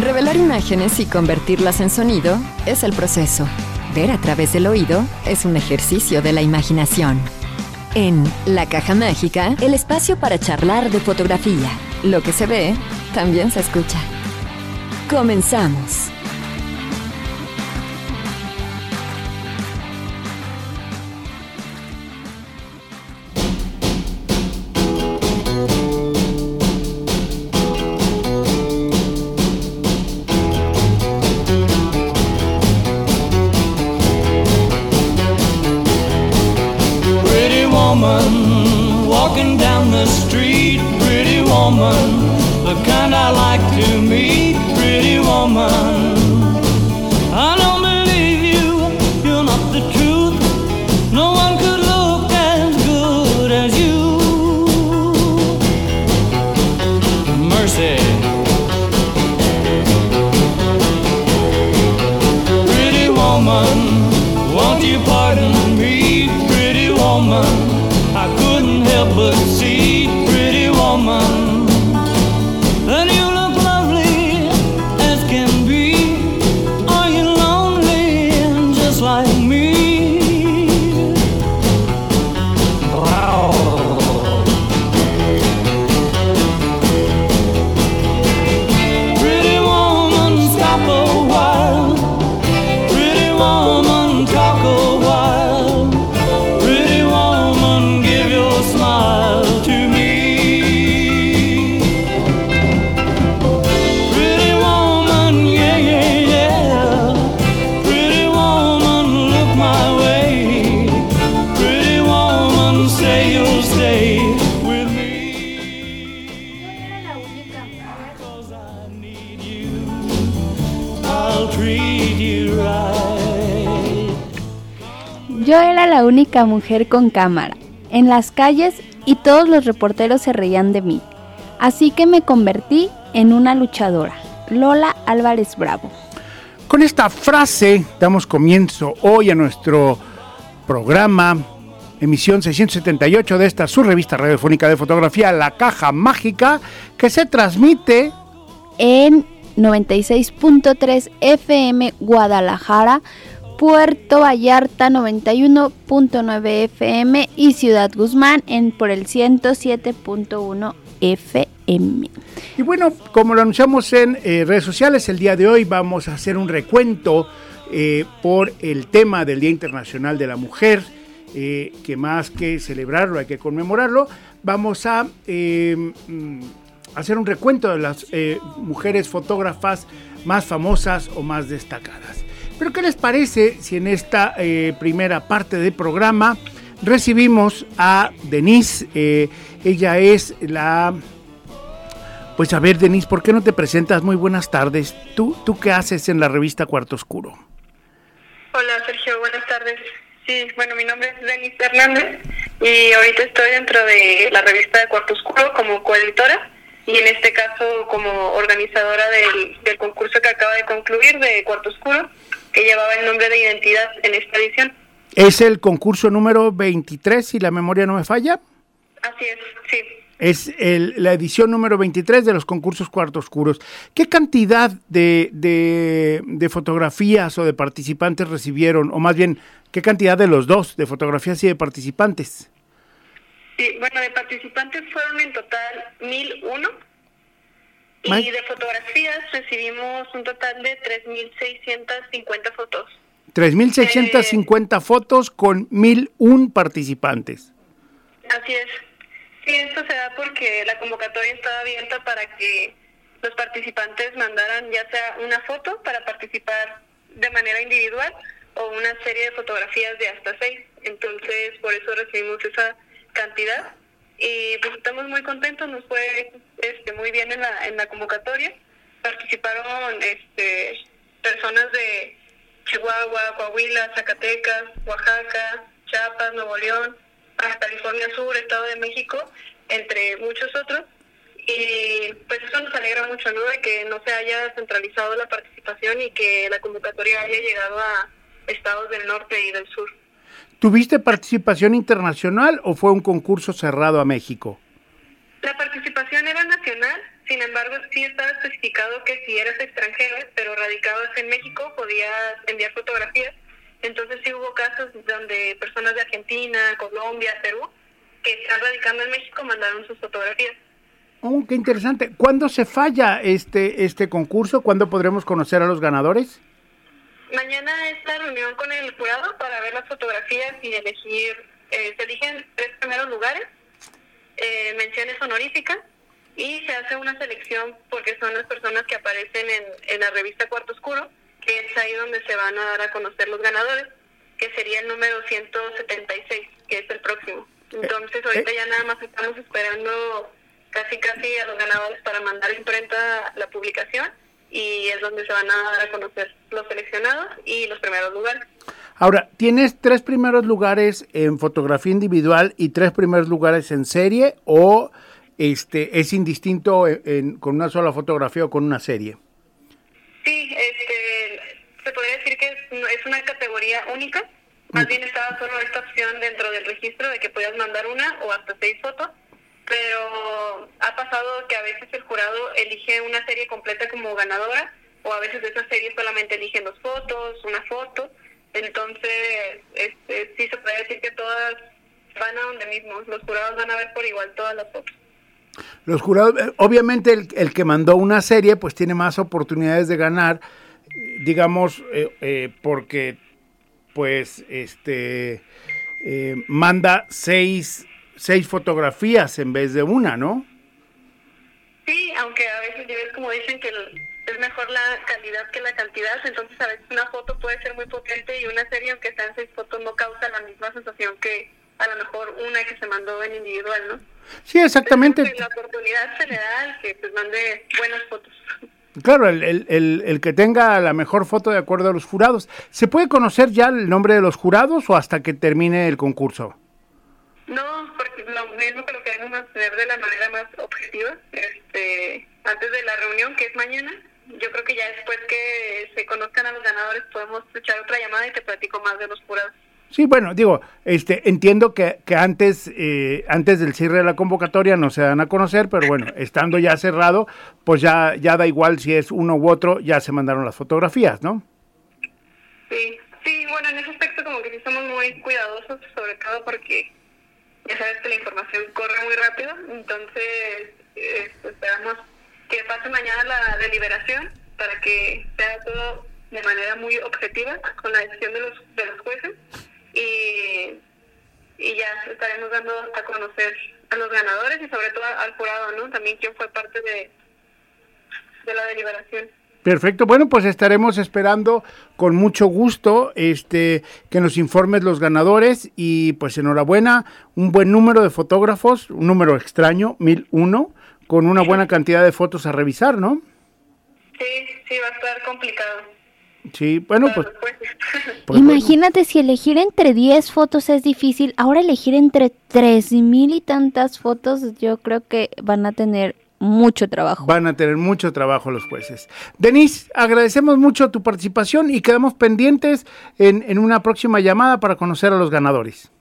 Revelar imágenes y convertirlas en sonido es el proceso. Ver a través del oído es un ejercicio de la imaginación. En La Caja Mágica, el espacio para charlar de fotografía. Lo que se ve, también se escucha. Comenzamos. Única mujer con cámara en las calles y todos los reporteros se reían de mí. Así que me convertí en una luchadora. Lola Álvarez Bravo. Con esta frase damos comienzo hoy a nuestro programa, emisión 678 de esta su revista radiofónica de fotografía, La Caja Mágica, que se transmite En 96.3 FM Guadalajara, Puerto Vallarta 91.9 FM y Ciudad Guzmán en por el 107.1 FM. Y bueno, como lo anunciamos en eh, redes sociales, el día de hoy vamos a hacer un recuento eh, por el tema del Día Internacional de la Mujer, eh, que más que celebrarlo hay que conmemorarlo. Vamos a mm, hacer un recuento de las mujeres fotógrafas más famosas o más destacadas. Pero ¿qué les parece si en esta eh, primera parte del programa recibimos a Denise? Eh, ella es la pues a ver, Denise, ¿por qué no te presentas? Muy buenas tardes. ¿Tú, tú qué haces en la revista Cuarto Oscuro? Hola Sergio, buenas tardes. Sí, bueno, mi nombre es Denise Hernández y ahorita estoy dentro de la revista de Cuarto Oscuro como coeditora y en este caso como organizadora del, del concurso que acaba de concluir de Cuarto Oscuro que llevaba el nombre de identidad en esta edición. Es el concurso número 23, si la memoria no me falla. Así es, sí. Es el- la edición número 23 de los concursos Cuarto Oscuros. ¿Qué cantidad de, de- de fotografías o de participantes recibieron? O más bien, ¿qué cantidad de los dos, de fotografías y de participantes? Sí, bueno, de participantes fueron en total 1001 y de fotografías recibimos un total de 3650 fotos. 3.650 fotos con 1.001 participantes. Así es. Sí, esto se da porque la convocatoria estaba abierta para que los participantes mandaran ya sea una foto para participar de manera individual o una serie de fotografías de hasta seis. Entonces, por eso recibimos esa cantidad y pues estamos muy contentos, nos fue este, muy bien en la, en la convocatoria. Participaron este, personas de Chihuahua, Coahuila, Zacatecas, Oaxaca, Chiapas, Nuevo León, Baja California Sur, Estado de México, entre muchos otros. Y pues eso nos alegra mucho, ¿no? De que no se haya centralizado la participación y que la convocatoria haya llegado a estados del norte y del sur. ¿Tuviste participación internacional o fue un concurso cerrado a México? La participación era nacional, Sin embargo, sí estaba especificado que si eras extranjero, pero radicabas en México, podías enviar fotografías. Entonces sí hubo casos donde personas de Argentina, Colombia, Perú, que están radicando en México, mandaron sus fotografías. Oh, qué interesante. ¿Cuándo se falla este, este concurso? ¿Cuándo podremos conocer a los ganadores? Mañana es la reunión con el jurado para ver las fotografías y elegir, eh, se eligen tres primeros lugares, eh, menciones honoríficas y se hace una selección porque son las personas que aparecen en, en la revista Cuarto Oscuro, que es ahí donde se van a dar a conocer los ganadores, que sería el número 176, que es el próximo. Entonces ahorita ya nada más estamos esperando casi casi a los ganadores para mandar imprenta la publicación y es donde se van a dar a conocer los seleccionados y los primeros lugares. Ahora, ¿tienes tres primeros lugares en fotografía individual y tres primeros lugares en serie o este es indistinto en- en- con una sola fotografía o con una serie? Sí, este, se podría decir que es, es una categoría única. Más bien estaba solo esta opción dentro del registro de que podías mandar una o hasta seis fotos, pero ha pasado que a veces el jurado elige una serie completa como ganadora o a veces de esa serie solamente eligen dos fotos, una foto. Entonces, este, sí se puede decir que todas van a donde mismo. Los jurados van a ver por igual todas las fotos. Los jurados, eh, obviamente el, el que mandó una serie pues tiene más oportunidades de ganar, digamos, eh, eh, porque pues este eh, manda seis, seis fotografías en vez de una, ¿no? Sí, aunque a veces ves como dicen que el- es mejor la calidad que la cantidad, entonces a veces una foto puede ser muy potente y una serie, aunque sean seis fotos, no causa la misma sensación que a lo mejor una que se mandó en individual, ¿no? Sí, exactamente. Entonces, la oportunidad se le da al que pues mande buenas fotos. Claro, el, el- el- el que tenga la mejor foto de acuerdo a los jurados. ¿Se puede conocer ya el nombre de los jurados o hasta que termine el concurso? No, porque lo mismo que lo queremos mantener de la manera más objetiva, este, antes de la reunión que es mañana. Yo creo que ya después que se conozcan a los ganadores podemos echar otra llamada y te platico más de los jurados. Sí, bueno, digo, este, entiendo que, que antes, eh, antes del cierre de la convocatoria no se dan a conocer, pero bueno, estando ya cerrado, pues ya, ya da igual si es uno u otro, ya se mandaron las fotografías, ¿no? Sí, sí, bueno, en ese aspecto como que sí somos muy cuidadosos, sobre todo porque ya sabes que la información corre muy rápido, entonces eh, esperamos que pase mañana la deliberación para que sea todo de manera muy objetiva con la decisión de los, de los jueces y, y ya estaremos dando a conocer a los ganadores y sobre todo al jurado, ¿no? También quién fue parte de, de la deliberación. Perfecto, bueno, pues estaremos esperando con mucho gusto este que nos informes los ganadores y pues enhorabuena, un buen número de fotógrafos, un número extraño, 1001, con una buena cantidad de fotos a revisar, ¿no? Sí, sí, va a estar complicado. Sí, bueno, pues, pues bueno. Imagínate si elegir entre 10 fotos es difícil, ahora elegir entre 3000 y tantas fotos, yo creo que van a tener mucho trabajo. Van a tener mucho trabajo los jueces. Denise, agradecemos mucho tu participación y quedamos pendientes en, en una próxima llamada para conocer a los ganadores.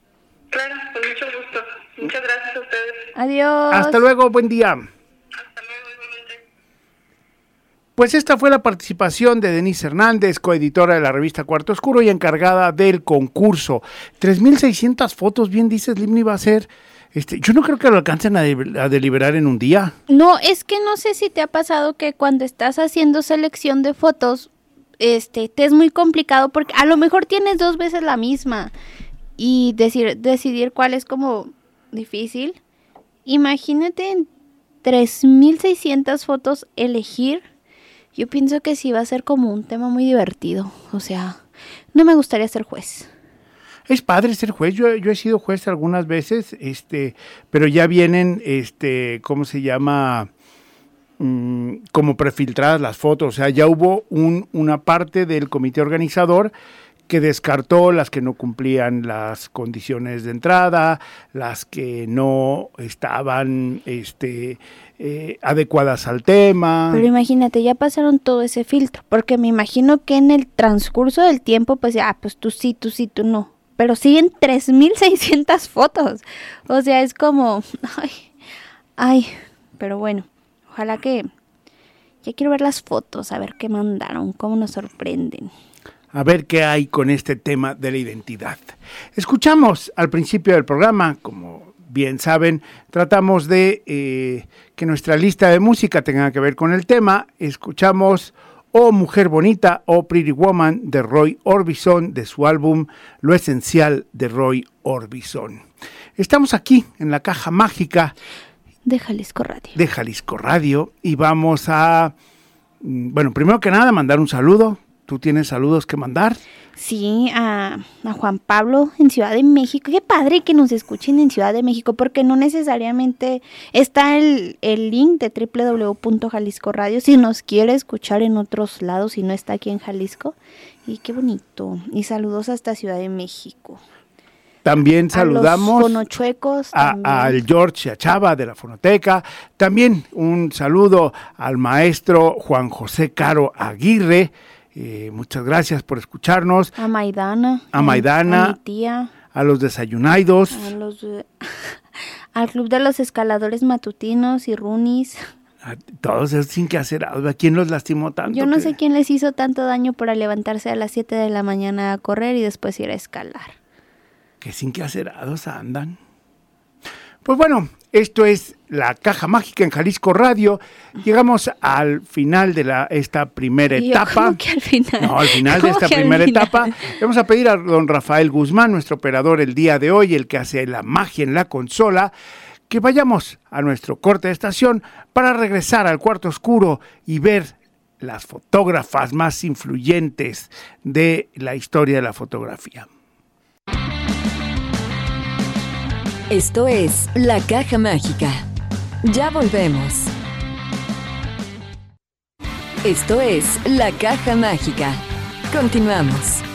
Claro, con mucho gusto. Muchas gracias a ustedes. Adiós. Hasta luego, buen día. Hasta luego, igualmente. Pues esta fue la participación de Denise Hernández, coeditora de la revista Cuarto Oscuro y encargada del concurso. 3.600 fotos, bien dices, Limni va a ser... Este, yo no creo que lo alcancen a, a deliberar en un día. No, es que no sé si te ha pasado que cuando estás haciendo selección de fotos, este, te es muy complicado porque a lo mejor tienes dos veces la misma y decir, decidir cuál es como difícil. Imagínate en 3600 fotos elegir. Yo pienso que sí va a ser como un tema muy divertido. O sea, no me gustaría ser juez. Es padre ser juez. Yo, yo he sido juez algunas veces, este, pero ya vienen, este, ¿cómo se llama? Mm, como prefiltradas las fotos. O sea, ya hubo un, una parte del comité organizador que descartó las que no cumplían las condiciones de entrada, las que no estaban este, eh, adecuadas al tema. Pero imagínate, ya pasaron todo ese filtro, porque me imagino que en el transcurso del tiempo, pues ya, pues tú sí, tú sí, tú no. Pero siguen 3600 fotos. O sea, es como, ay, ay, pero bueno, ojalá que... Ya quiero ver las fotos, a ver qué mandaron, cómo nos sorprenden. A ver qué hay con este tema de la identidad. Escuchamos al principio del programa, como bien saben, tratamos de eh, que nuestra lista de música tenga que ver con el tema. Escuchamos O Mujer Bonita o Pretty Woman de Roy Orbison de su álbum Lo Esencial de Roy Orbison. Estamos aquí en la caja mágica De Jalisco Radio. de Jalisco Radio y vamos a, mm, bueno, primero que nada mandar un saludo. ¿Tú tienes saludos que mandar? Sí, a, a Juan Pablo en Ciudad de México. Qué padre que nos escuchen en Ciudad de México, porque no necesariamente está el, el link de www.jalisco radio si nos quiere escuchar en otros lados y no está aquí en Jalisco. Y qué bonito. Y saludos hasta Ciudad de México. También A los saludamos a- al George Achava de la Fonoteca. También un saludo al maestro Juan José Caro Aguirre. Eh, muchas gracias por escucharnos. A Maidana. A Maidana. A mi tía. A los desayunaidos. A los, al Club de los Escaladores Matutinos y Runis. A todos esos sin que hacer. ¿A quién los lastimó tanto? Yo no que- sé quién les hizo tanto daño para levantarse a las 7 de la mañana a correr y después ir a escalar. que sin que acerados andan. Pues bueno, esto es la caja mágica en Jalisco Radio. Llegamos al final de la, esta primera yo, etapa. ¿cómo que al final? No, al final de ¿Cómo esta primera etapa, le vamos a pedir a don Rafael Guzmán, nuestro operador el día de hoy, el que hace la magia en la consola, que vayamos a nuestro corte de estación para regresar al cuarto oscuro y ver las fotógrafas más influyentes de la historia de la fotografía. Esto es La Caja Mágica. Ya volvemos. Esto es La Caja Mágica. Continuamos.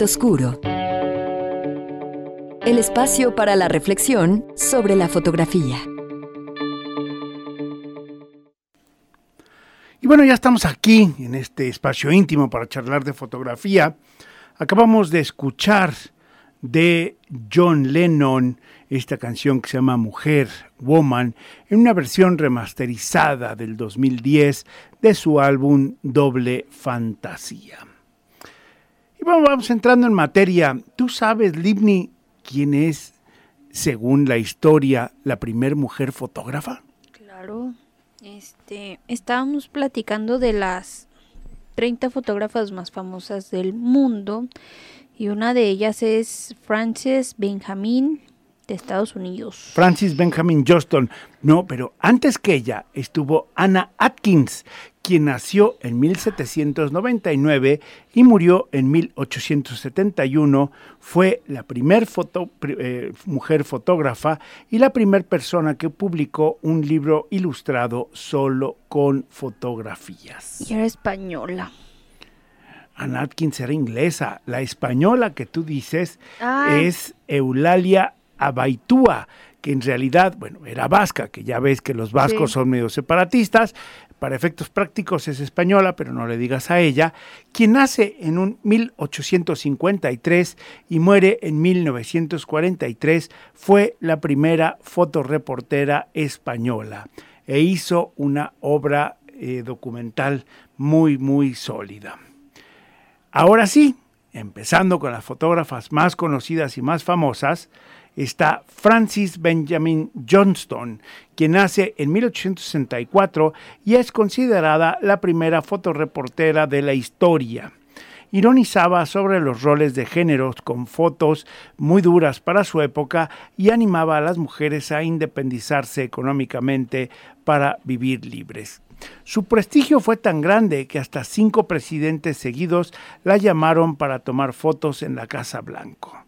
Oscuro. El espacio para la reflexión sobre la fotografía. Y bueno, ya estamos aquí en este espacio íntimo para charlar de fotografía. Acabamos de escuchar de John Lennon esta canción que se llama Mujer, Woman, en una versión remasterizada del 2010 de su álbum Doble Fantasía. Y bueno, vamos entrando en materia. ¿Tú sabes, Livni, quién es, según la historia, la primer mujer fotógrafa? Claro, este, estábamos platicando de las 30 fotógrafas más famosas del mundo y una de ellas es Frances Benjamin de Estados Unidos. Francis Benjamin Johnston. No, pero antes que ella estuvo Anna Atkins, quien nació en 1799 y murió en 1871. Fue la primer foto- eh, mujer fotógrafa y la primera persona que publicó un libro ilustrado solo con fotografías. Y era española. Anna Atkins era inglesa. La española que tú dices Ah. es Eulalia Abaitúa, que en realidad, bueno, era vasca, que ya ves que los vascos Sí. son medio separatistas. Para efectos prácticos es española, pero no le digas a ella, quien nace en un 1853 y muere en 1943, fue la primera fotoreportera española e hizo una obra eh, documental muy, muy sólida. Ahora sí, empezando con las fotógrafas más conocidas y más famosas, está Francis Benjamin Johnston, quien nace en 1864 y es considerada la primera fotoreportera de la historia. Ironizaba sobre los roles de géneros con fotos muy duras para su época y animaba a las mujeres a independizarse económicamente para vivir libres. Su prestigio fue tan grande que hasta cinco presidentes seguidos la llamaron para tomar fotos en la Casa Blanco.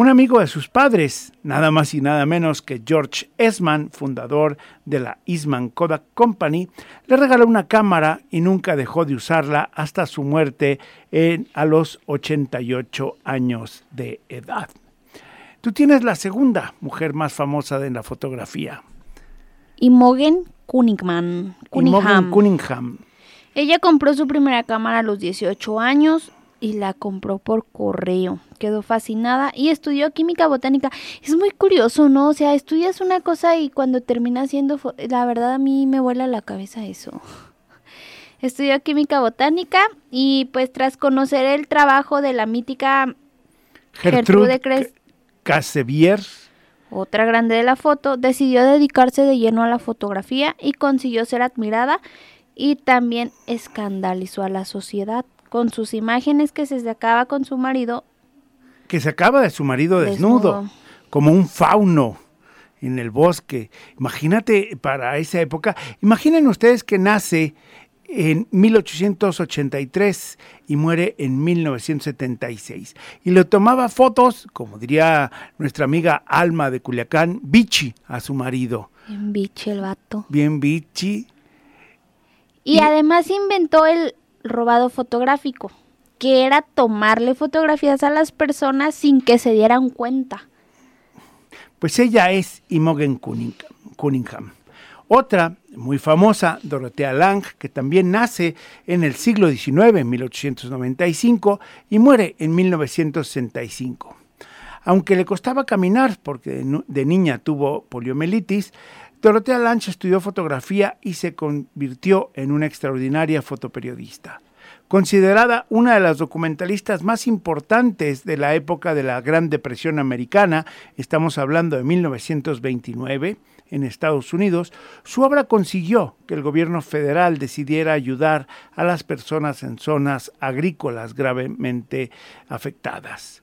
Un amigo de sus padres, nada más y nada menos que George Eastman, fundador de la Eastman Kodak Company, le regaló una cámara y nunca dejó de usarla hasta su muerte en- a los 88 años de edad. Tú tienes la segunda mujer más famosa de la fotografía, Imogen Cunningham. Imogen Cunningham. Cunningham. Ella compró su primera cámara a los 18 años y la compró por correo. Quedó fascinada y estudió química botánica. Es muy curioso, ¿no? O sea, estudias una cosa y cuando terminas siendo... La verdad a mí me vuela la cabeza eso. Estudió química botánica y pues tras conocer el trabajo de la mítica Gertrude Gertrude Cres- Casevier. otra grande de la foto, decidió dedicarse de lleno a la fotografía y consiguió ser admirada y también escandalizó a la sociedad con sus imágenes que se sacaba con su marido que sacaba de su marido desnudo, Desnudo. como un fauno en el bosque. Imagínate para esa época, imaginen ustedes que nace en 1883 y muere en 1976. Y le tomaba fotos, como diría nuestra amiga Alma de Culiacán, bichi a su marido. en biche el vato. Bien bichi. Y, Y- además inventó el robado fotográfico, que era tomarle fotografías a las personas sin que se dieran cuenta. Pues ella es Imogen Cunningham. Otra muy famosa, Dorothea Lange, que también nace en el siglo XIX, en 1895, y muere en 1965. Aunque le costaba caminar porque de niña tuvo poliomielitis, Dorothea Lange estudió fotografía y se convirtió en una extraordinaria fotoperiodista. Considerada una de las documentalistas más importantes de la época de la Gran Depresión Americana, estamos hablando de 1929, en Estados Unidos, su obra consiguió que el gobierno federal decidiera ayudar a las personas en zonas agrícolas gravemente afectadas.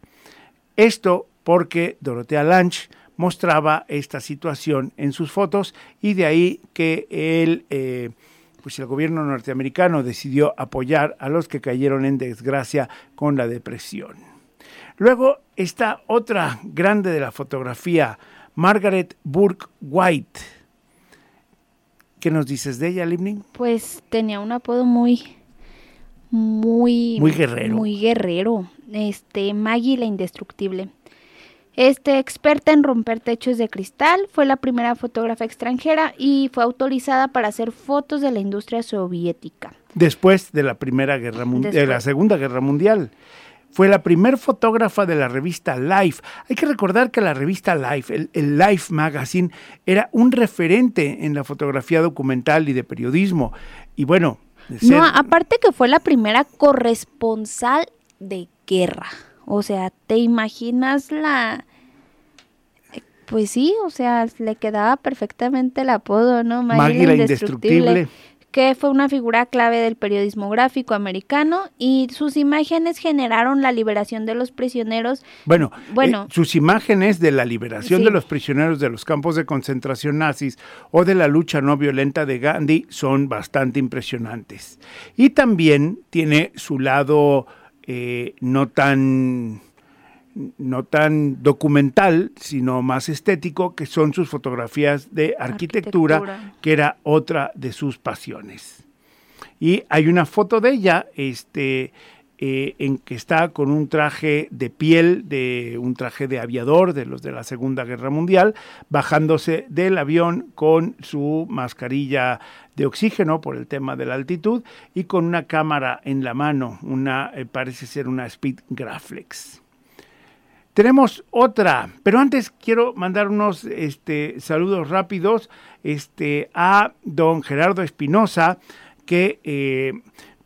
Esto porque Dorothea Lange mostraba esta situación en sus fotos y de ahí que el, eh, pues el gobierno norteamericano decidió apoyar a los que cayeron en desgracia con la depresión. Luego está otra grande de la fotografía, Margaret Burke White. ¿Qué nos dices de ella, Livning? Pues tenía un apodo muy muy Muy guerrero. Muy guerrero. Este, Maggie la indestructible. Este, experta en romper techos de cristal, fue la primera fotógrafa extranjera y fue autorizada para hacer fotos de la industria soviética. Después de la Primera Guerra Mundial, de la. Segunda Guerra Mundial. Fue la primer fotógrafa de la revista Life. Hay que recordar que la revista Life, el, el Life Magazine, era un referente en la fotografía documental y de periodismo. Y bueno, ser- No, aparte que fue la primera corresponsal de guerra. O sea, ¿te imaginas la... Pues sí, o sea, le quedaba perfectamente el apodo, ¿no? Maggie la indestructible. que fue una figura clave del periodismo gráfico americano y sus imágenes generaron la liberación de los prisioneros. Bueno, Bueno. eh, sus imágenes de la liberación Sí. de los prisioneros de los campos de concentración nazis o de la lucha no violenta de Gandhi son bastante impresionantes. Y también tiene su lado eh, no tan no tan documental, sino más estético, que son sus fotografías de arquitectura, Arquitectura. que era otra de sus pasiones. Y hay una foto de ella, este, eh, en que está con un traje de piel, de un traje de aviador de los de la Segunda Guerra Mundial, bajándose del avión con su mascarilla de oxígeno por el tema de la altitud y con una cámara en la mano, una eh, parece ser una Speed Graflex. Tenemos otra, pero antes quiero mandar unos este, saludos rápidos este, a don Gerardo Espinosa, que eh,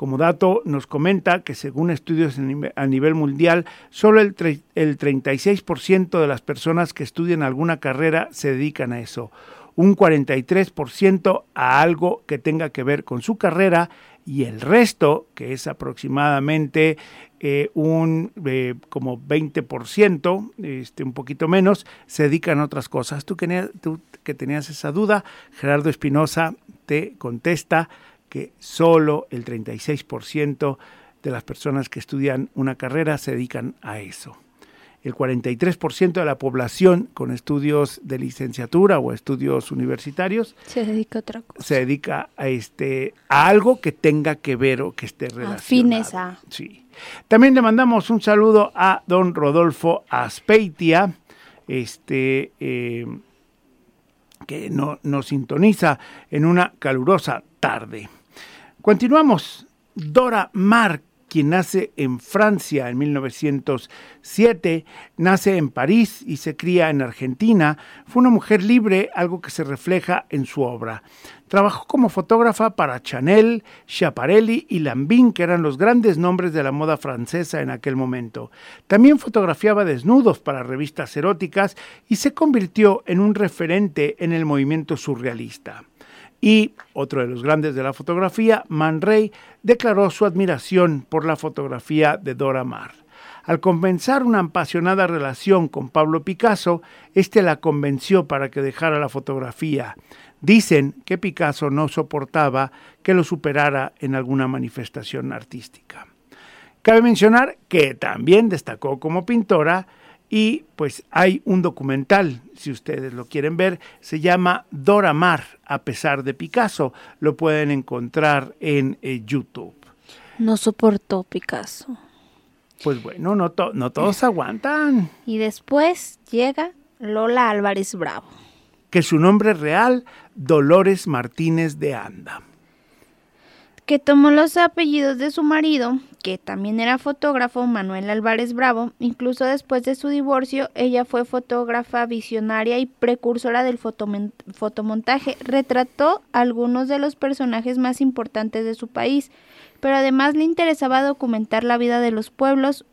como dato nos comenta que según estudios a nive- a nivel mundial, solo el, el 36% de las personas que estudian alguna carrera se dedican a eso, un 43% a algo que tenga que ver con su carrera y el resto, que es aproximadamente eh, un eh, como 20%, este, un poquito menos, se dedican a otras cosas. Tú que, tú que tenías esa duda, Gerardo Espinosa te contesta que solo el 36% de las personas que estudian una carrera se dedican a eso. El 43% de la población con estudios de licenciatura o estudios universitarios Se dedica a otra cosa. se dedica a este a algo que tenga que ver o que esté relacionado. Afines a. Sí. También le mandamos un saludo a don Rodolfo Aspeitia, este eh, que no, nos sintoniza en una calurosa tarde. Continuamos. Dora Maar, quien nace en Francia en 1907, nace en París y se cría en Argentina, fue una mujer libre, algo que se refleja en su obra. Trabajó como fotógrafa para Chanel, Schiaparelli y Lambin, que eran los grandes nombres de la moda francesa en aquel momento. También fotografiaba desnudos para revistas eróticas y se convirtió en un referente en el movimiento surrealista. Y otro de los grandes de la fotografía, Man Ray, declaró su admiración por la fotografía de Dora Maar. Al comenzar una apasionada relación con Pablo Picasso, este la convenció para que dejara la fotografía. Dicen que Picasso no soportaba que lo superara en alguna manifestación artística. Cabe mencionar que también destacó como pintora y pues hay un documental, si ustedes lo quieren ver, se llama Dora Maar, a pesar de Picasso. Lo pueden encontrar en eh, YouTube. No soportó Picasso. Pues bueno, no, to- no todos aguantan. Y después llega Lola Álvarez Bravo. Que su nombre real, Dolores Martínez de Anda. Que tomó los apellidos de su marido, que también era fotógrafo, Manuel Álvarez Bravo. Incluso después de su divorcio, ella fue fotógrafa visionaria y precursora del fotomontaje. Retrató algunos de los personajes más importantes de su país, pero además le interesaba documentar la vida de los pueblos.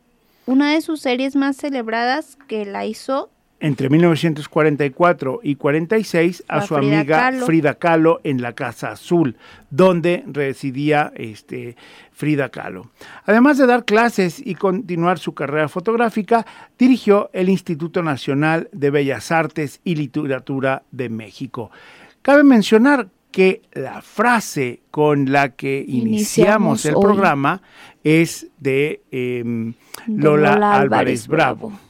Una de sus series más celebradas que la hizo Entre 1944 y 46 a A su Frida amiga Kahlo. Frida Kahlo en la Casa Azul, donde residía este, Frida Kahlo. Además de dar clases y continuar su carrera fotográfica, dirigió el Instituto Nacional de Bellas Artes y Literatura de México. Cabe mencionar que la frase con la que iniciamos, Iniciamos el hoy. programa es de em, De Lola, Lola Álvarez Álvarez Bravo. Bravo.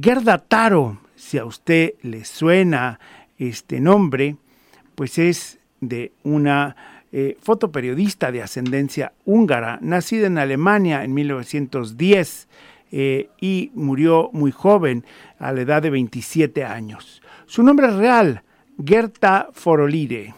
Gerda Taro, si a usted le suena este nombre, pues es de una eh, fotoperiodista de ascendencia húngara, nacida en Alemania en 1910 eh, y murió muy joven, a la edad de 27 años. Su nombre real, Gerta Forolire.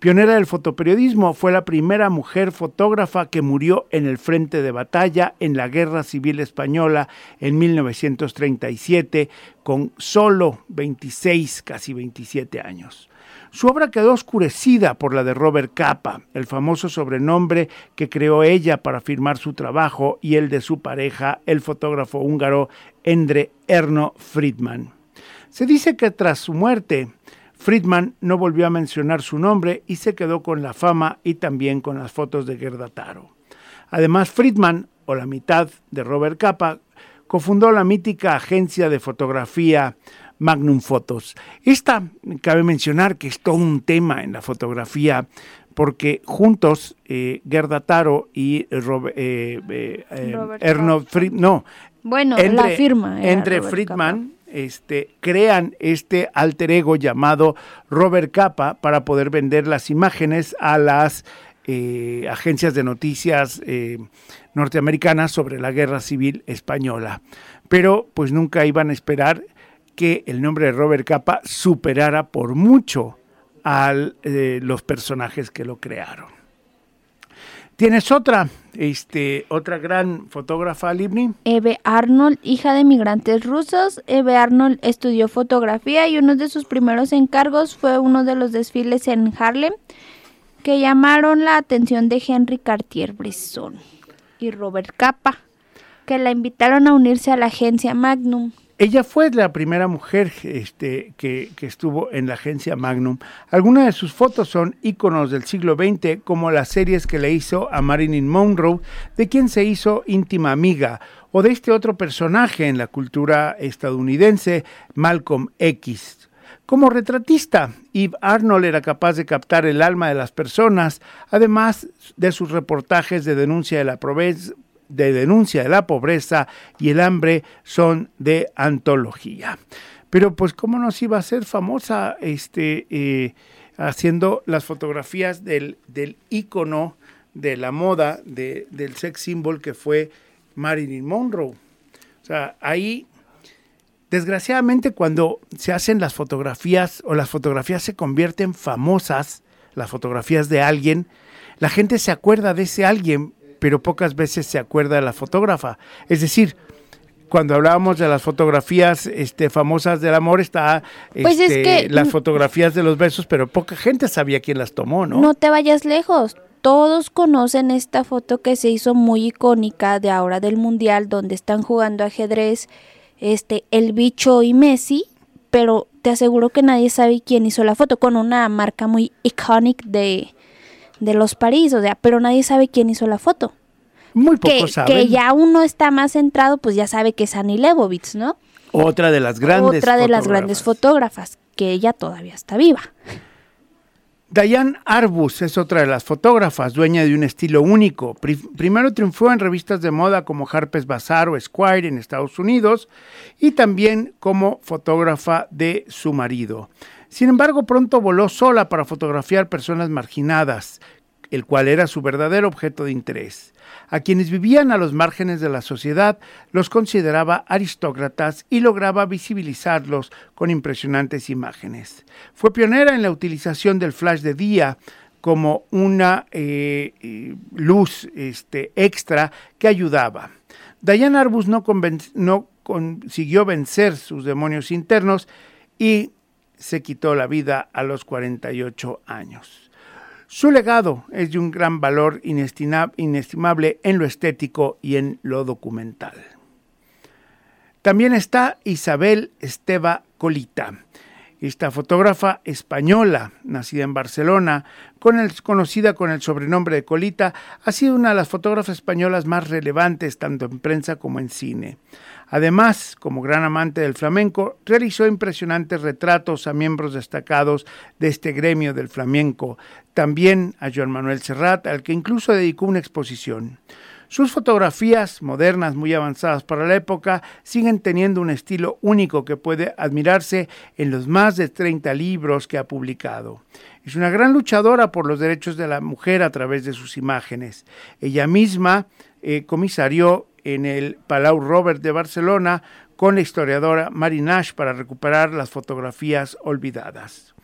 Pionera del fotoperiodismo, fue la primera mujer fotógrafa que murió en el frente de batalla en la Guerra Civil Española en 1937, con solo 26, casi 27 años. Su obra quedó oscurecida por la de Robert Capa, el famoso sobrenombre que creó ella para firmar su trabajo y el de su pareja, el fotógrafo húngaro Endre Erno Friedman. Se dice que tras su muerte, Friedman no volvió a mencionar su nombre y se quedó con la fama y también con las fotos de Gerda Taro. Además, Friedman, o la mitad de Robert Capa, cofundó la mítica agencia de fotografía Magnum Photos. Esta, cabe mencionar que es todo un tema en la fotografía, porque juntos eh, Gerda Taro y eh, eh, eh, Robert Erno Fried- no, Bueno, la firma. entre Robert Friedman este, crean este alter ego llamado Robert Capa para poder vender las imágenes a las eh, agencias de noticias eh, norteamericanas sobre la guerra civil española. Pero pues nunca iban a esperar que el nombre de Robert Capa superara por mucho a los personajes que lo crearon. Tienes otra, este, otra gran fotógrafa, Libni. Eve Arnold, hija de migrantes rusos, Eve Arnold estudió fotografía y uno de sus primeros encargos fue uno de los desfiles en Harlem que llamaron la atención de Henry Cartier-Bresson y Robert Capa, que la invitaron a unirse a la agencia Magnum. Ella fue la primera mujer este, que, estuvo en la agencia Magnum. Algunas de sus fotos son íconos del siglo XX, como las series que le hizo a Marilyn Monroe, de quien se hizo íntima amiga, o de este otro personaje en la cultura estadounidense, Malcolm X. Como retratista, Eve Arnold era capaz de captar el alma de las personas, además de sus reportajes de denuncia de la pobreza, de denuncia de la pobreza y el hambre son de antología. Pero pues cómo nos iba a ser famosa este, eh, haciendo las fotografías del, del ícono de la moda, de- del sex symbol que fue Marilyn Monroe. O sea, ahí Desgraciadamente, cuando se hacen las fotografías o las fotografías se convierten famosas, las fotografías de alguien, la gente se acuerda de ese alguien, pero pocas veces se acuerda de la fotógrafa. Es decir, cuando hablábamos de las fotografías este, famosas del amor, está Pues es este, que- las fotografías de los besos, pero poca gente sabía quién las tomó, ¿no? No te vayas lejos. Todos conocen esta foto que se hizo muy icónica de ahora del Mundial, donde están jugando ajedrez este, el bicho y Messi, pero te aseguro que nadie sabe quién hizo la foto, con una marca muy icónica de, de los París, o sea, pero nadie sabe quién hizo la foto. Muy Que, pocos saben. que ya uno está más centrado, pues ya sabe que es Annie Leibovitz, ¿no? Otra de las grandes Otra de las grandes fotógrafas. fotógrafas, que ella todavía está viva. Diane Arbus es otra de las fotógrafas, dueña de un estilo único. Pri- primero triunfó en revistas de moda como Harper's Bazaar o Esquire en Estados Unidos y también como fotógrafa de su marido. Sin embargo, pronto voló sola para fotografiar personas marginadas, el cual era su verdadero objeto de interés. A quienes vivían a los márgenes de la sociedad los consideraba aristócratas y lograba visibilizarlos con impresionantes imágenes. Fue pionera en la utilización del flash de día como una eh, eh, luz este, extra que ayudaba. Diane Arbus no, no consiguió vencer sus demonios internos y se quitó la vida a los 48 años. Su legado es de un gran valor inestima- inestimable en lo estético y en lo documental. También está Isabel Esteba Colita, esta fotógrafa española, nacida en Barcelona, con el- conocida con el sobrenombre de Colita, ha sido una de las fotógrafas españolas más relevantes tanto en prensa como en cine. Además, como gran amante del flamenco, realizó impresionantes retratos a miembros destacados de este gremio del flamenco, también a Joan Manuel Serrat, al que incluso dedicó una exposición. Sus fotografías, modernas, muy avanzadas para la época, siguen teniendo un estilo único que puede admirarse en los más de 30 libros que ha publicado. Es una gran luchadora por los derechos de la mujer a través de sus imágenes. Ella misma eh, comisarió en el Palau Robert de Barcelona con la historiadora Mary Nash para recuperar las fotografías olvidadas.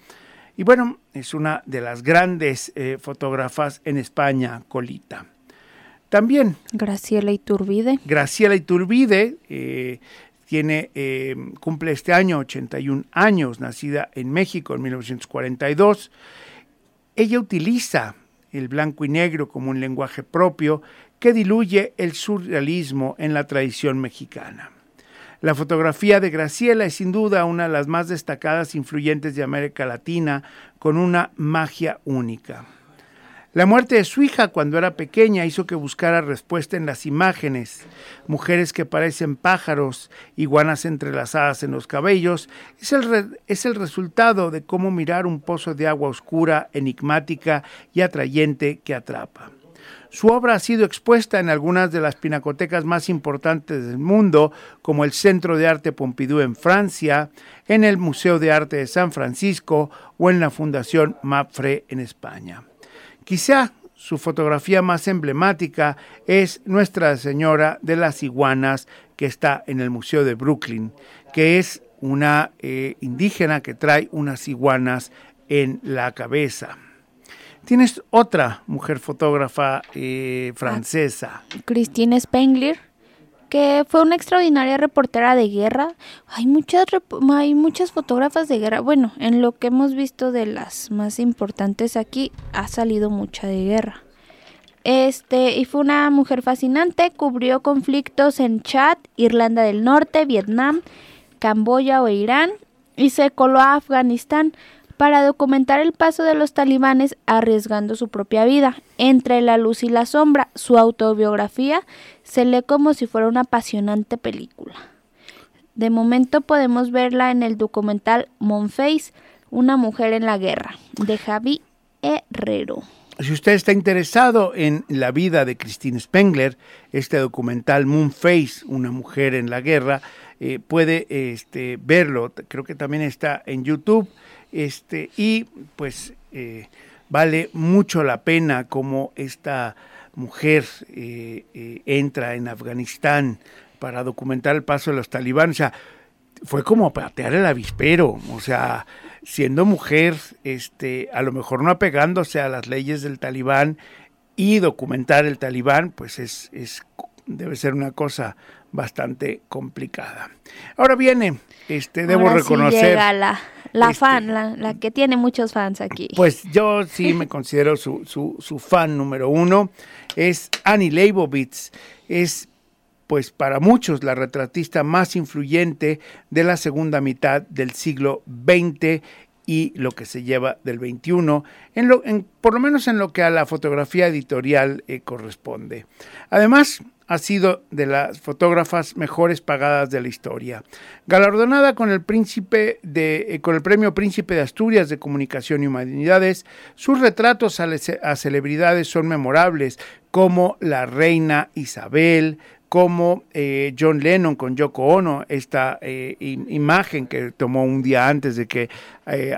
Y bueno, es una de las grandes eh, fotógrafas en España, Colita. También Graciela Iturbide. Graciela Iturbide eh, tiene, eh, cumple este año 81 años, nacida en México en 1942. Ella utiliza el blanco y negro como un lenguaje propio que diluye el surrealismo en la tradición mexicana. La fotografía de Graciela es sin duda una de las más destacadas influyentes de América Latina, con una magia única. La muerte de su hija cuando era pequeña hizo que buscara respuesta en las imágenes. Mujeres que parecen pájaros, iguanas entrelazadas en los cabellos, es el, es el resultado de cómo mirar un pozo de agua oscura, enigmática y atrayente que atrapa. Su obra ha sido expuesta en algunas de las pinacotecas más importantes del mundo, como el Centro de Arte Pompidou en Francia, en el Museo de Arte de San Francisco o en la Fundación Mapfre en España. Quizá su fotografía más emblemática es Nuestra Señora de las Iguanas, que está en el Museo de Brooklyn, que es una eh, indígena que trae unas iguanas en la cabeza. Tienes otra mujer fotógrafa eh, francesa. Christine Spengler, que fue una extraordinaria reportera de guerra. Hay muchas, hay muchas fotógrafas de guerra. Bueno, en lo que hemos visto de las más importantes aquí, ha salido mucha de guerra. Este, y fue una mujer fascinante, cubrió conflictos en Chad, Irlanda del Norte, Vietnam, Camboya o Irán, y se coló a Afganistán para documentar el paso de los talibanes arriesgando su propia vida. Entre la luz y la sombra, su autobiografía se lee como si fuera una apasionante película. De momento podemos verla en el documental Monface, una mujer en la guerra, de Javi Herrero. Si usted está interesado en la vida de Christine Spengler, este documental Moonface, una mujer en la guerra, eh, puede este, verlo. Creo que también está en YouTube. Este, y pues eh, vale mucho la pena como esta mujer eh, eh, entra en Afganistán para documentar el paso de los talibanes. O sea, fue como patear el avispero, o sea, siendo mujer, este, a lo mejor no apegándose a las leyes del talibán y documentar el talibán, pues es, es debe ser una cosa bastante complicada. Ahora viene, este, debo Ahora reconocer. La, este, fan, la, la que tiene muchos fans aquí. Pues yo sí me considero su, su, su fan número uno. Es Annie Leibovitz. Es, pues para muchos, la retratista más influyente de la segunda mitad del siglo XX y lo que se lleva del XXI, en lo, en, por lo menos en lo que a la fotografía editorial eh, corresponde. Además, ha sido de las fotógrafas mejores pagadas de la historia. Galardonada con el príncipe de, eh, con el premio Príncipe de Asturias de Comunicación y Humanidades, sus retratos a, a celebridades son memorables, como la reina Isabel, como eh, John Lennon con Yoko Ono, esta eh, im- imagen que tomó un día antes de que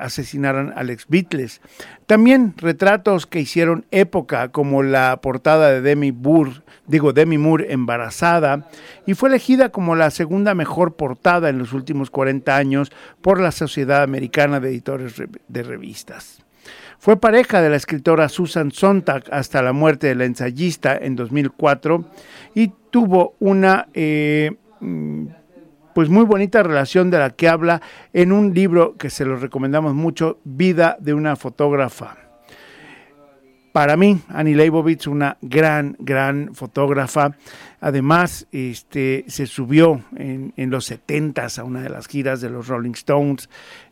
asesinaran al ex Beatles. También retratos que hicieron época, como la portada de Demi Moore, digo Demi Moore embarazada, y fue elegida como la segunda mejor portada en los últimos 40 años por la Sociedad Americana de Editores Re- de Revistas. Fue pareja de la escritora Susan Sontag hasta la muerte de la ensayista en 2004 y tuvo una eh, mm, pues muy bonita relación de la que habla en un libro que se lo recomendamos mucho, Vida de una fotógrafa. Para mí, Annie Leibovitz, una gran, gran fotógrafa. Además, este, se subió en, en los 70 a una de las giras de los Rolling Stones.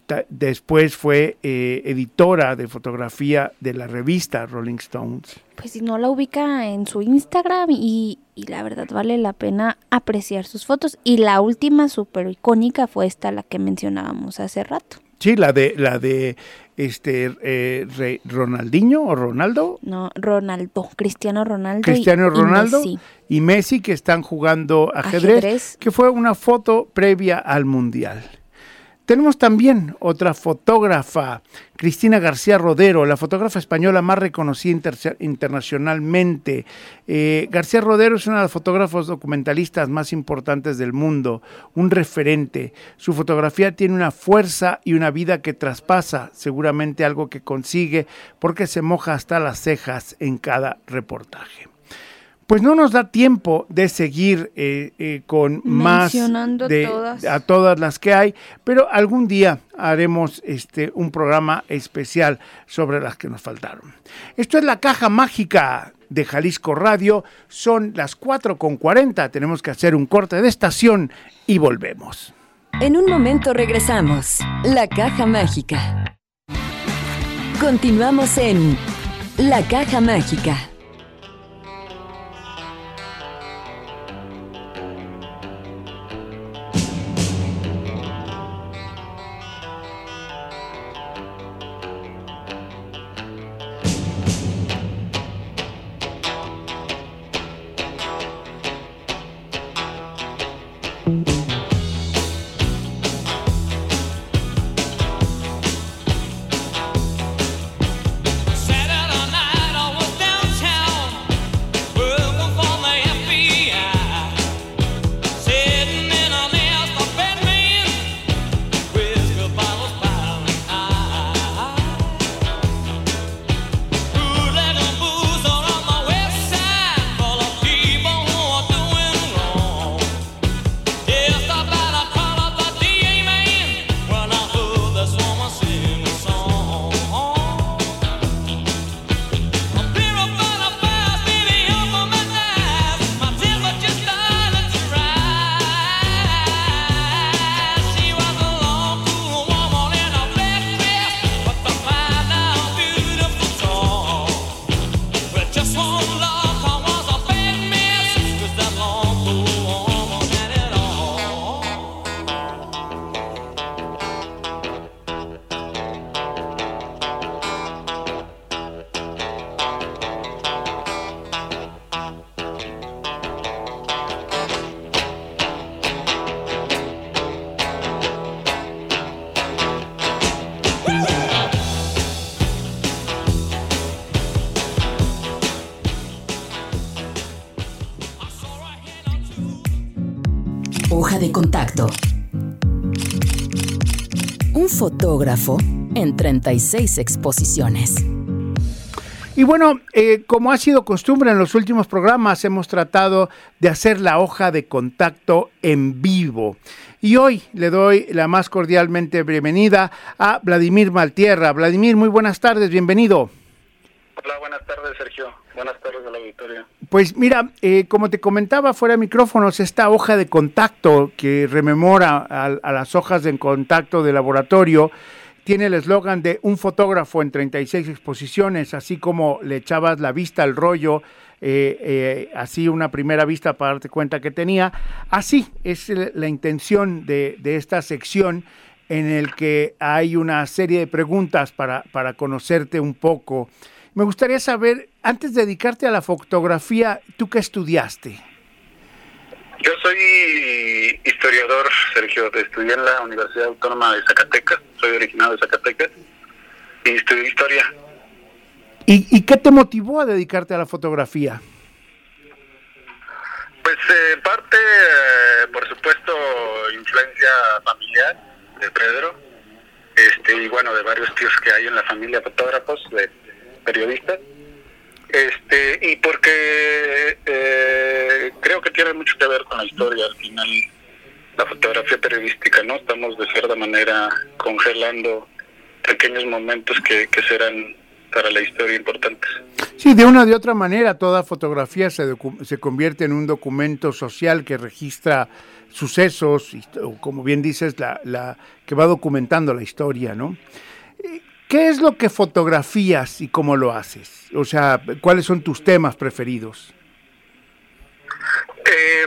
Ta- Después fue eh, editora de fotografía de la revista Rolling Stones. Pues si no la ubica en su Instagram y, y la verdad vale la pena apreciar sus fotos. Y la última súper icónica fue esta, la que mencionábamos hace rato. Sí, la de, la de este eh, Re- Ronaldinho o Ronaldo, No, Ronaldo, Cristiano Ronaldo. Cristiano y Ronaldo Messi. y Messi que están jugando ajedrez, Ajedrez. que fue una foto previa al Mundial. Tenemos también otra fotógrafa, Cristina García Rodero, la fotógrafa española más reconocida inter- internacionalmente. Eh, García Rodero es una de las fotógrafos documentalistas más importantes del mundo, un referente. Su fotografía tiene una fuerza y una vida que traspasa seguramente algo que consigue porque se moja hasta las cejas en cada reportaje. Pues no nos da tiempo de seguir eh, eh, con más Mencionando de todas. a todas las que hay, pero algún día haremos este un programa especial sobre las que nos faltaron. Esto es la caja mágica de Jalisco Radio, son las 4 con 40, tenemos que hacer un corte de estación y volvemos. En un momento regresamos. La caja mágica. Continuamos en La caja mágica. En 36 exposiciones. Y bueno, eh, como ha sido costumbre en los últimos programas, hemos tratado de hacer la hoja de contacto en vivo. Y hoy le doy la más cordialmente bienvenida a Vladimir Maltierra. Vladimir, muy buenas tardes, bienvenido. Hola, buenas tardes, Sergio. Buenas tardes a la. Pues mira, eh, como te comentaba fuera de micrófonos, esta hoja de contacto que rememora a, las hojas de contacto de laboratorio tiene el eslogan de un fotógrafo en 36 exposiciones, así como le echabas la vista al rollo, eh, eh, así una primera vista para darte cuenta que tenía. Así es la intención de, de esta sección en el que hay una serie de preguntas para, para conocerte un poco. Me gustaría saber, antes de dedicarte a la fotografía, ¿tú qué estudiaste? Yo soy historiador, Sergio. Estudié en la Universidad Autónoma de Zacatecas. Soy originado de Zacatecas. Y estudié historia. ¿Y, y qué te motivó a dedicarte a la fotografía? Pues eh, en parte, eh, por supuesto, influencia familiar de Pedro. Este, y bueno, de varios tíos que hay en la familia fotógrafos, de periodistas. Este, y porque eh, creo que tiene mucho que ver con la historia al final, la fotografía periodística, ¿no? Estamos de cierta manera congelando pequeños momentos que, que serán para la historia importantes. Sí, de una de otra manera, toda fotografía se, se convierte en un documento social que registra sucesos, como bien dices, la, la, que va documentando la historia, ¿no? ¿Qué es lo que fotografías y cómo lo haces? O sea, ¿cuáles son tus temas preferidos? Eh,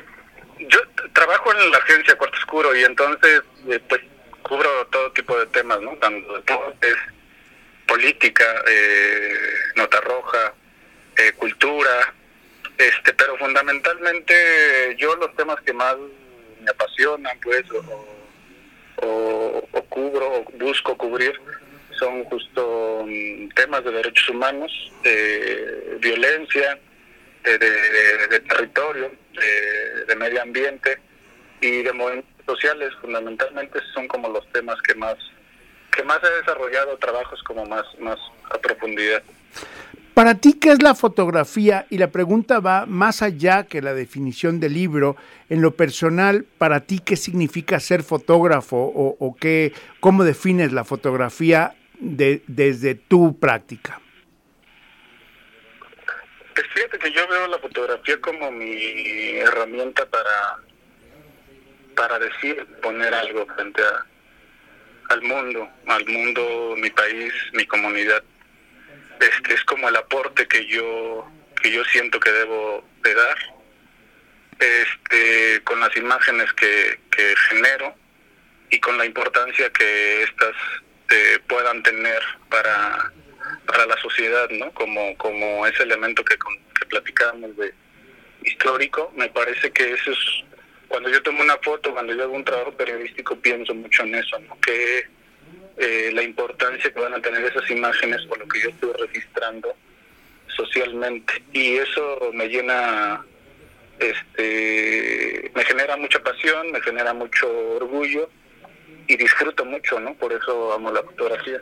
yo trabajo en la agencia Cuarto Oscuro y entonces eh, pues cubro todo tipo de temas, ¿no? Tanto deportes, política, eh, nota roja, eh, cultura, este, pero fundamentalmente yo los temas que más me apasionan, pues, o- o cubro, o busco cubrir, son justo mm, temas de derechos humanos, de violencia, de, territorio, de, de medio ambiente y de movimientos sociales. Fundamentalmente son como los temas que más que más he desarrollado trabajos como más más a profundidad. Para ti, ¿qué es la fotografía? Y la pregunta va más allá que la definición del libro. En lo personal, para ti, ¿qué significa ser fotógrafo? ¿O, o qué, cómo defines la fotografía de- desde tu práctica? Pues fíjate que yo veo la fotografía como mi herramienta para para decir, poner algo frente a, al mundo, al mundo, mi país, mi comunidad. Este es como el aporte que yo que yo siento que debo de dar. Este con las imágenes que, que genero y con la importancia que estas eh, puedan tener para para la sociedad, ¿no? Como como ese elemento que, que platicábamos de histórico, me parece que eso es cuando yo tomo una foto, cuando yo hago un trabajo periodístico, pienso mucho en eso, ¿no? Que eh, la importancia que van a tener esas imágenes por lo que yo estoy registrando socialmente y eso me llena este me genera mucha pasión me genera mucho orgullo y disfruto mucho no por eso amo la fotografía.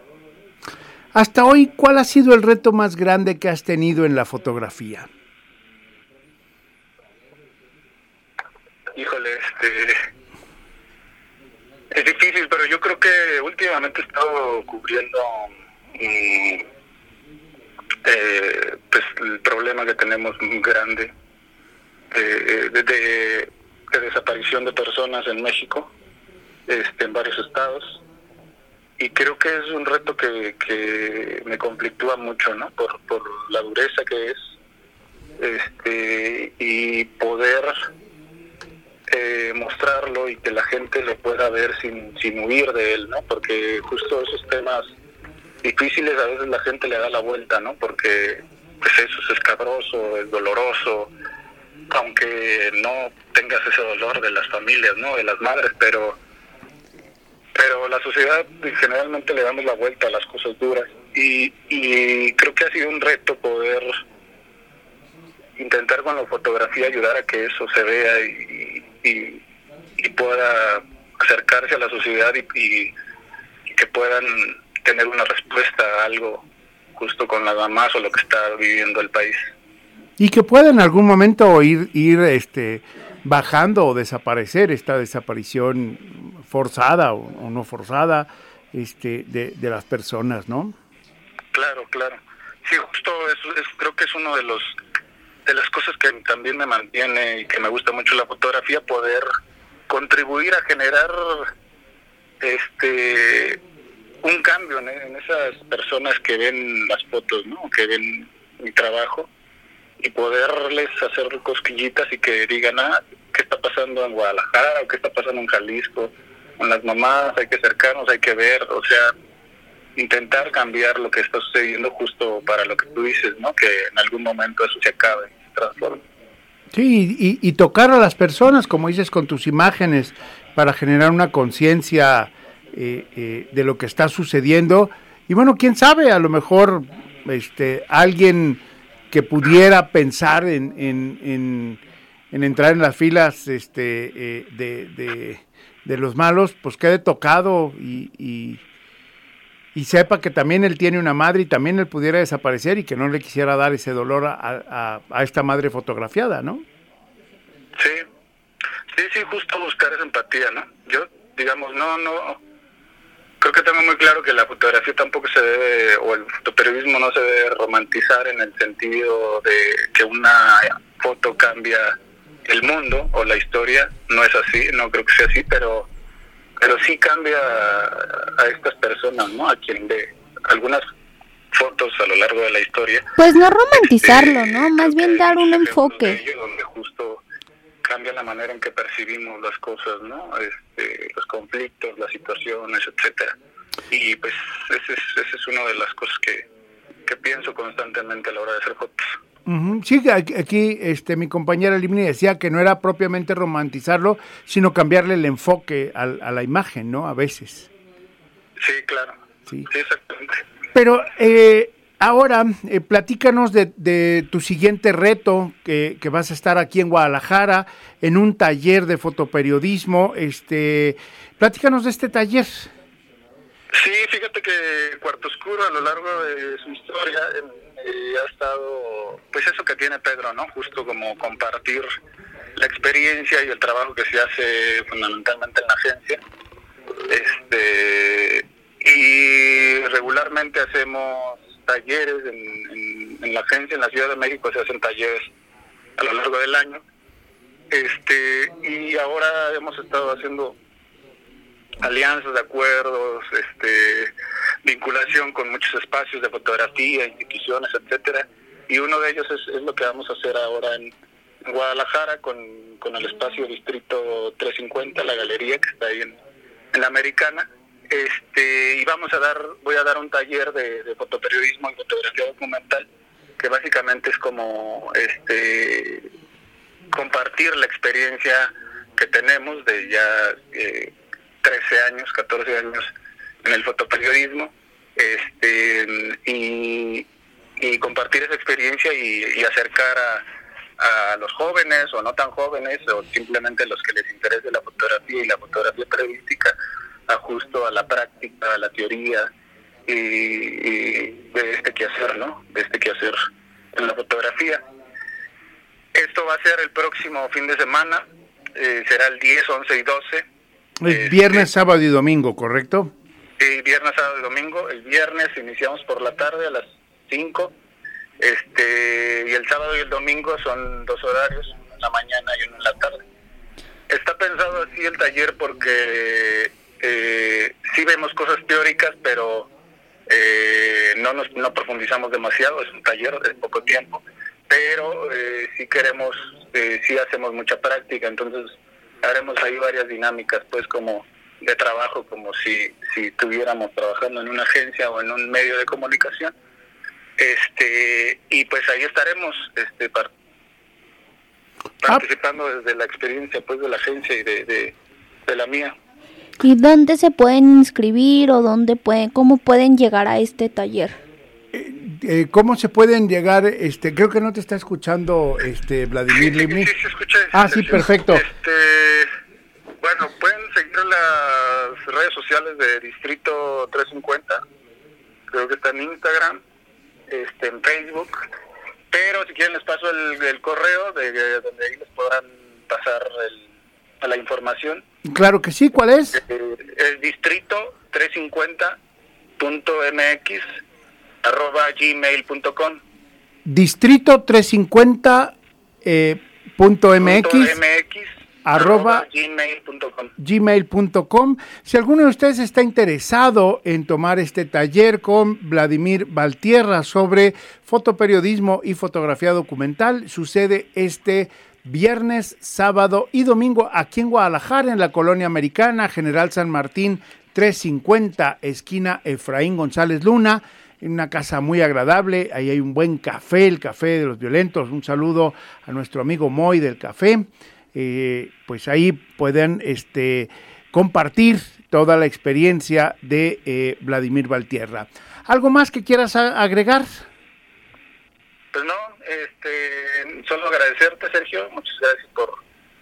Hasta hoy, ¿cuál ha sido el reto más grande que has tenido en la fotografía? híjole este es difícil pero yo creo que últimamente he estado cubriendo mm, eh, pues el problema que tenemos muy grande de, de- de desaparición de personas en México, este, en varios estados. Y creo que es un reto que, que me conflictúa mucho, ¿no? Por, por la dureza que es. Este, y poder eh, mostrarlo y que la gente lo pueda ver sin, sin huir de él, ¿no? Porque justo esos temas difíciles a veces la gente le da la vuelta, ¿no? Porque pues eso es escabroso, es doloroso, aunque no tengas ese dolor de las familias, ¿no? De las madres, pero pero la sociedad generalmente le damos la vuelta a las cosas duras y, y creo que ha sido un reto poder intentar con la fotografía ayudar a que eso se vea y, y- y pueda acercarse a la sociedad y, que puedan tener una respuesta a algo justo con nada más o lo que está viviendo el país. Y que pueda en algún momento ir, ir este, bajando o desaparecer esta desaparición forzada o, no forzada este, de, las personas, ¿no? Claro, claro. Sí, justo eso es, creo que es uno de los de las cosas que también me mantiene y que me gusta mucho la fotografía, poder contribuir a generar este un cambio en, en esas personas que ven las fotos, ¿no? Que ven mi trabajo y poderles hacer cosquillitas y que digan, ah, ¿qué está pasando en Guadalajara o qué está pasando en Jalisco? Con las mamás hay que acercarnos, hay que ver, o sea, intentar cambiar lo que está sucediendo justo para lo que tú dices, ¿no? Que en algún momento eso se acabe, se transforme. Sí, y, y tocar a las personas, como dices, con tus imágenes, para generar una conciencia eh, eh, de lo que está sucediendo. Y bueno, quién sabe, a lo mejor este, alguien que pudiera pensar en, en- en- en entrar en las filas este, eh, de- de los malos, pues quede tocado y, y- sepa que también él tiene una madre y también él pudiera desaparecer y que no le quisiera dar ese dolor a, a- a esta madre fotografiada, ¿no? Sí, sí, sí, justo buscar esa empatía, ¿no? Yo, digamos, no, no, creo que tengo muy claro que la fotografía tampoco se debe, o el fotoperiodismo no se debe romantizar en el sentido de que una foto cambia el mundo o la historia, no es así, no creo que sea así, pero pero sí cambia a, a estas personas, ¿no? A quien ve algunas fotos a lo largo de la historia. Pues no romantizarlo, Este, ¿no? Más bien dar un enfoque. ello donde justo cambia la manera en que percibimos las cosas, ¿no? Este, los conflictos, las situaciones, etcétera. Y pues ese es, ese es una de las cosas que, que pienso constantemente a la hora de hacer fotos. Ujú. Sí, aquí, este, mi compañera Limni decía que no era propiamente romantizarlo, sino cambiarle el enfoque al- a, la imagen, ¿no? A veces. Sí, claro. Sí. Sí, exactamente. Pero eh, ahora, eh, platícanos de, de tu siguiente reto, que, que vas a estar aquí en Guadalajara, en un taller de fotoperiodismo. Este, platícanos de este taller. Sí, fíjate que Cuarto Oscuro a lo largo de su historia eh, ha estado, pues eso que tiene Pedro, ¿no? Justo como compartir la experiencia y el trabajo que se hace fundamentalmente en la agencia. Este, y regularmente hacemos talleres en la agencia, en la Ciudad de México se hacen talleres a lo largo del año. Este, y ahora hemos estado haciendo alianzas, acuerdos, este, vinculación con muchos espacios de fotografía, instituciones, etcétera. Y uno de ellos es, lo que vamos a hacer ahora en, Guadalajara con, con el espacio Distrito 350, la galería que está ahí en, en la Americana. Este, y vamos a dar, voy a dar un taller de, de fotoperiodismo y fotografía documental, que básicamente es como este compartir la experiencia que tenemos de ya eh, 13 años, 14 años en el fotoperiodismo, este y, compartir esa experiencia y, acercar a, los jóvenes o no tan jóvenes o simplemente los que les interese la fotografía y la fotografía periodística a a la práctica, a la teoría y, y de este quehacer, ¿no? De este quehacer en la fotografía. Esto va a ser el próximo fin de semana, eh, será el 10, 11 y 12. Es Este, viernes, sábado y domingo, ¿correcto? Sí, viernes, sábado y domingo. El viernes iniciamos por la tarde a las 5. Este, y el sábado y el domingo son dos horarios, uno en la mañana y uno en la tarde. Está pensado así el taller porque eh, sí vemos cosas teóricas, pero eh, no nos no profundizamos demasiado. Es un taller de poco tiempo, pero eh, sí queremos, eh, sí hacemos mucha práctica. Entonces haremos ahí varias dinámicas, pues como de trabajo, como si si estuviéramos trabajando en una agencia o en un medio de comunicación. Este y pues ahí estaremos, este par- participando desde la experiencia pues de la agencia y de, de, de la mía. ¿Y dónde se pueden inscribir o dónde pueden, cómo pueden llegar a este taller? Eh, ¿Cómo se pueden llegar? Este, creo que no te está escuchando este Vladimir Sí, Limni. sí, se escucha. Ah, sí, perfecto. Este, bueno, pueden seguir las redes sociales de Distrito 350. Creo que está en Instagram, este, en Facebook. Pero si quieren les paso el, el correo de, de donde ahí les podrán pasar el- a la información. Claro que sí, ¿cuál es? Eh, es distrito 350.mx arroba gmail.com Distrito 350 eh, punto MX. Punto MX arroba arroba gmail.com gmail.com. Si alguno de ustedes está interesado en tomar este taller con Vladimir Valtierra sobre fotoperiodismo y fotografía documental, sucede este viernes, sábado y domingo aquí en Guadalajara, en la colonia americana, General San Martín 350, esquina Efraín González Luna. En una casa muy agradable, ahí hay un buen café, el café de los violentos. Un saludo a nuestro amigo Moy del café eh, pues ahí pueden este, compartir toda la experiencia de eh, Vladimir Valtierra. ¿Algo más que quieras agregar? Pues no, este, solo agradecerte, Sergio. Muchas gracias por,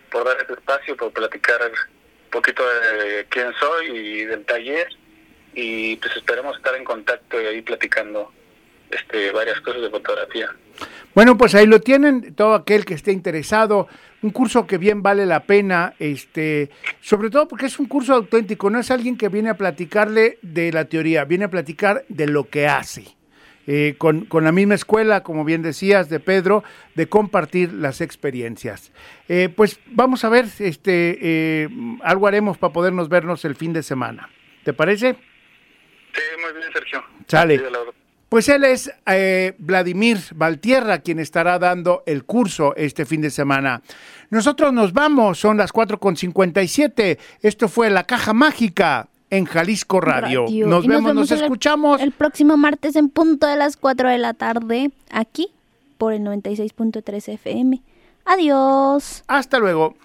por dar este espacio, por platicar un poquito de quién soy y del taller. Y pues esperemos estar en contacto y ahí platicando este, varias cosas de fotografía. Bueno, pues ahí lo tienen, todo aquel que esté interesado, un curso que bien vale la pena, este, sobre todo porque es un curso auténtico, no es alguien que viene a platicarle de la teoría, viene a platicar de lo que hace. Eh, con, con la misma escuela, como bien decías, de Pedro, de compartir las experiencias. Eh, pues vamos a ver, este, eh, algo haremos para podernos vernos el fin de semana. ¿Te parece? Sí, muy bien, Sergio. Sale. Pues él es eh, Vladimir Valtierra quien estará dando el curso este fin de semana. Nosotros nos vamos, son las 4.57. Esto fue La Caja Mágica en Jalisco Radio. Nos, vemos, nos, escuchamos. El, el próximo martes en punto de las 4 de la tarde, aquí por el 96.3 FM. Adiós. Hasta luego.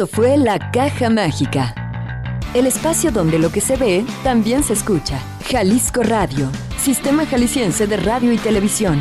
Esto fue La Caja Mágica. El espacio donde lo que se ve también se escucha. Jalisco Radio, Sistema Jalisciense de Radio y Televisión.